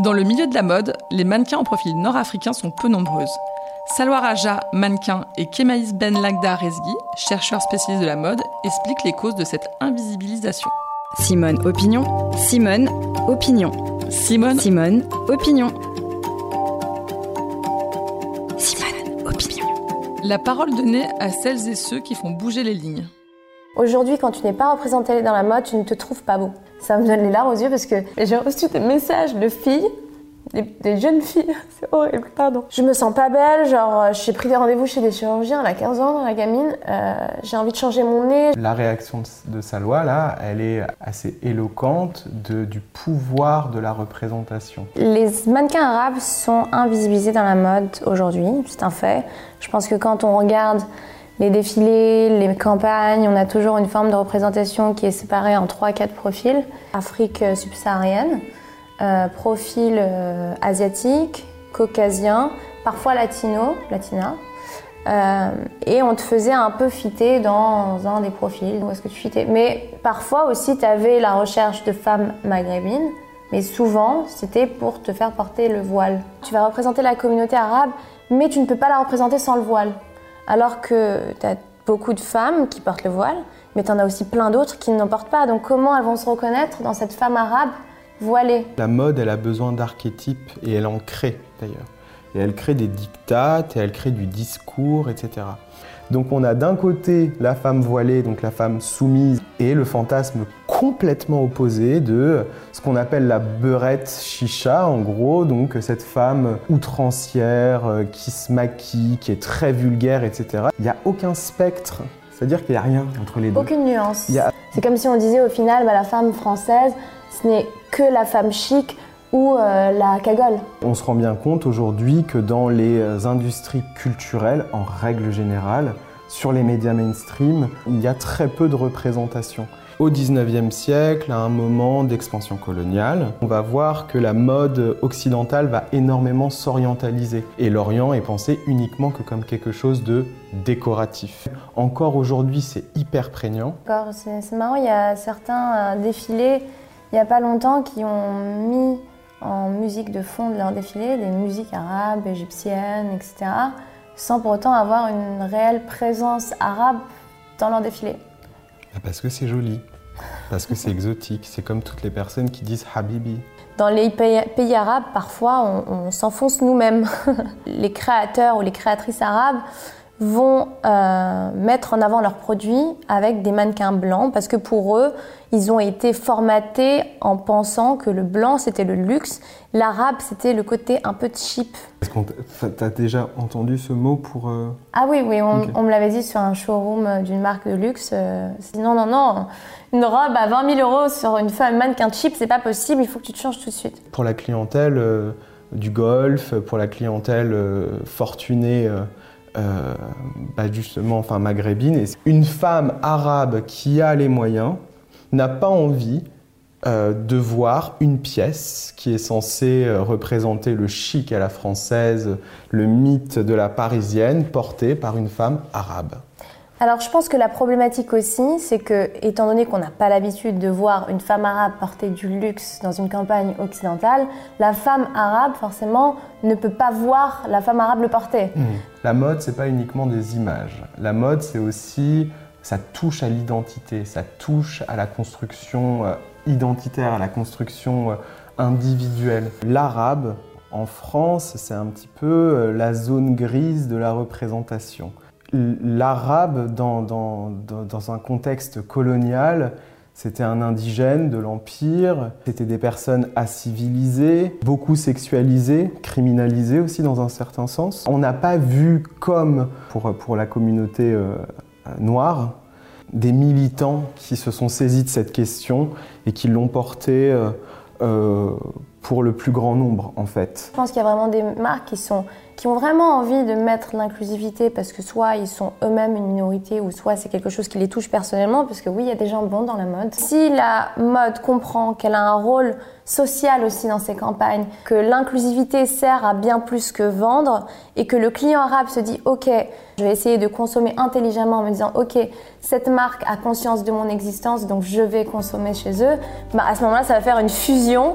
Dans le milieu de la mode, les mannequins en profil nord-africain sont peu nombreuses. Salwa Raja, mannequin, et Kemaïs Ben Lagda Rezgi, chercheur spécialiste de la mode, expliquent les causes de cette invisibilisation. Simone Opinion, Simone Opinion, Simone, Simone Opinion. Simone Opinion. la parole donnée à celles et ceux qui font bouger les lignes. Aujourd'hui, quand tu n'es pas représenté dans la mode, tu ne te trouves pas beau. Ça me donne les larmes aux yeux parce que j'ai reçu des messages de filles, des, des jeunes filles, c'est horrible, pardon. Je me sens pas belle, genre euh, j'ai pris des rendez-vous chez des chirurgiens, elle a 15 ans, la gamine, euh, j'ai envie de changer mon nez. La réaction de- de Salwa, là, elle est assez éloquente de- du pouvoir de la représentation. Les mannequins arabes sont invisibilisés dans la mode aujourd'hui, c'est un fait. Je pense que quand on regarde les défilés, les campagnes, on a toujours une forme de représentation qui est séparée en 3-4 profils. Afrique subsaharienne, euh, profil euh, asiatique, caucasien, parfois latino, latina. Euh, et on te faisait un peu fitter dans un des profils, où est-ce que tu. Mais parfois aussi, tu avais la recherche de femmes maghrébines, mais souvent, c'était pour te faire porter le voile. Tu vas représenter la communauté arabe, mais tu ne peux pas la représenter sans le voile. Alors que tu as beaucoup de femmes qui portent le voile, mais tu en as aussi plein d'autres qui n'en portent pas. Donc comment elles vont se reconnaître dans cette femme arabe voilée? La mode, elle a besoin d'archétypes et elle en crée d'ailleurs. Et elle crée des dictates et elle crée du discours, etc. Donc on a d'un côté la femme voilée, donc la femme soumise, et le fantasme complètement opposé de ce qu'on appelle la beurette chicha, en gros, donc cette femme outrancière euh, qui se maquille, qui est très vulgaire, etc. Il n'y a aucun spectre, c'est-à-dire qu'il n'y a rien entre les deux. Aucune nuance. A- C'est comme si on disait au final, bah, la femme française, ce n'est que la femme chic ou euh, la cagole. On se rend bien compte aujourd'hui que dans les industries culturelles, en règle générale, sur les médias mainstream, il y a très peu de représentation. Au 19e siècle, à un moment d'expansion coloniale, on va voir que la mode occidentale va énormément s'orientaliser. Et l'Orient est pensé uniquement que comme quelque chose de décoratif. Encore aujourd'hui, c'est hyper prégnant. C'est marrant, il y a certains euh, défilés, il n'y a pas longtemps, qui ont mis en musique de fond de leur défilé des musiques arabes, égyptiennes, etc., sans pour autant avoir une réelle présence arabe dans leur défilé. Bah, Parce que c'est joli, parce que c'est exotique. C'est comme toutes les personnes qui disent Habibi. Dans les pays, arabes, parfois, on s'enfonce nous-mêmes. les créateurs ou les créatrices arabes vont euh, mettre en avant leurs produits avec des mannequins blancs parce que pour eux, ils ont été formatés en pensant que le blanc c'était le luxe, l'arabe c'était le côté un peu cheap. Est-ce qu'on t'a t'as déjà entendu ce mot pour... euh, Ah oui, oui, on, me l'avait dit sur un showroom euh, d'une marque de luxe. euh, non, non, non, une robe à 20 000 euros sur une femme mannequin cheap, c'est pas possible, il faut que tu te changes tout de suite. pour la clientèle euh, du golf, pour la clientèle euh, fortunée, euh, bah, justement, enfin maghrébine. Une femme arabe qui a les moyens n'a pas envie euh, de voir une pièce qui est censée euh, représenter le chic à la française, le mythe de la parisienne, portée par une femme arabe. Alors je pense que la problématique aussi, c'est que, étant donné qu'on n'a pas l'habitude de voir une femme arabe porter du luxe dans une campagne occidentale, la femme arabe, forcément, ne peut pas voir la femme arabe le porter. La mode, c'est pas uniquement des images. La mode, c'est aussi, ça touche à l'identité, ça touche à la construction euh, identitaire, à la construction euh, individuelle. L'arabe, en France, c'est un petit peu euh, la zone grise de la représentation. L'arabe, dans, dans- dans- dans un contexte colonial, c'était un indigène de l'Empire, c'était des personnes acivilisées, beaucoup sexualisées, criminalisées aussi dans un certain sens. On n'a pas vu comme pour, pour la communauté euh, noire des militants qui se sont saisis de cette question et qui l'ont portée euh, euh, pour le plus grand nombre en fait. Je pense qu'il y a vraiment des marques qui, sont, qui ont vraiment envie de mettre l'inclusivité parce que soit ils sont eux-mêmes une minorité ou soit c'est quelque chose qui les touche personnellement parce que oui, il y a des gens bons dans la mode. Si la mode comprend qu'elle a un rôle social aussi dans ses campagnes, que l'inclusivité sert à bien plus que vendre et que le client arabe se dit ok, je vais essayer de consommer intelligemment en me disant ok, cette marque a conscience de mon existence donc je vais consommer chez eux, bah, à ce moment-là ça va faire une fusion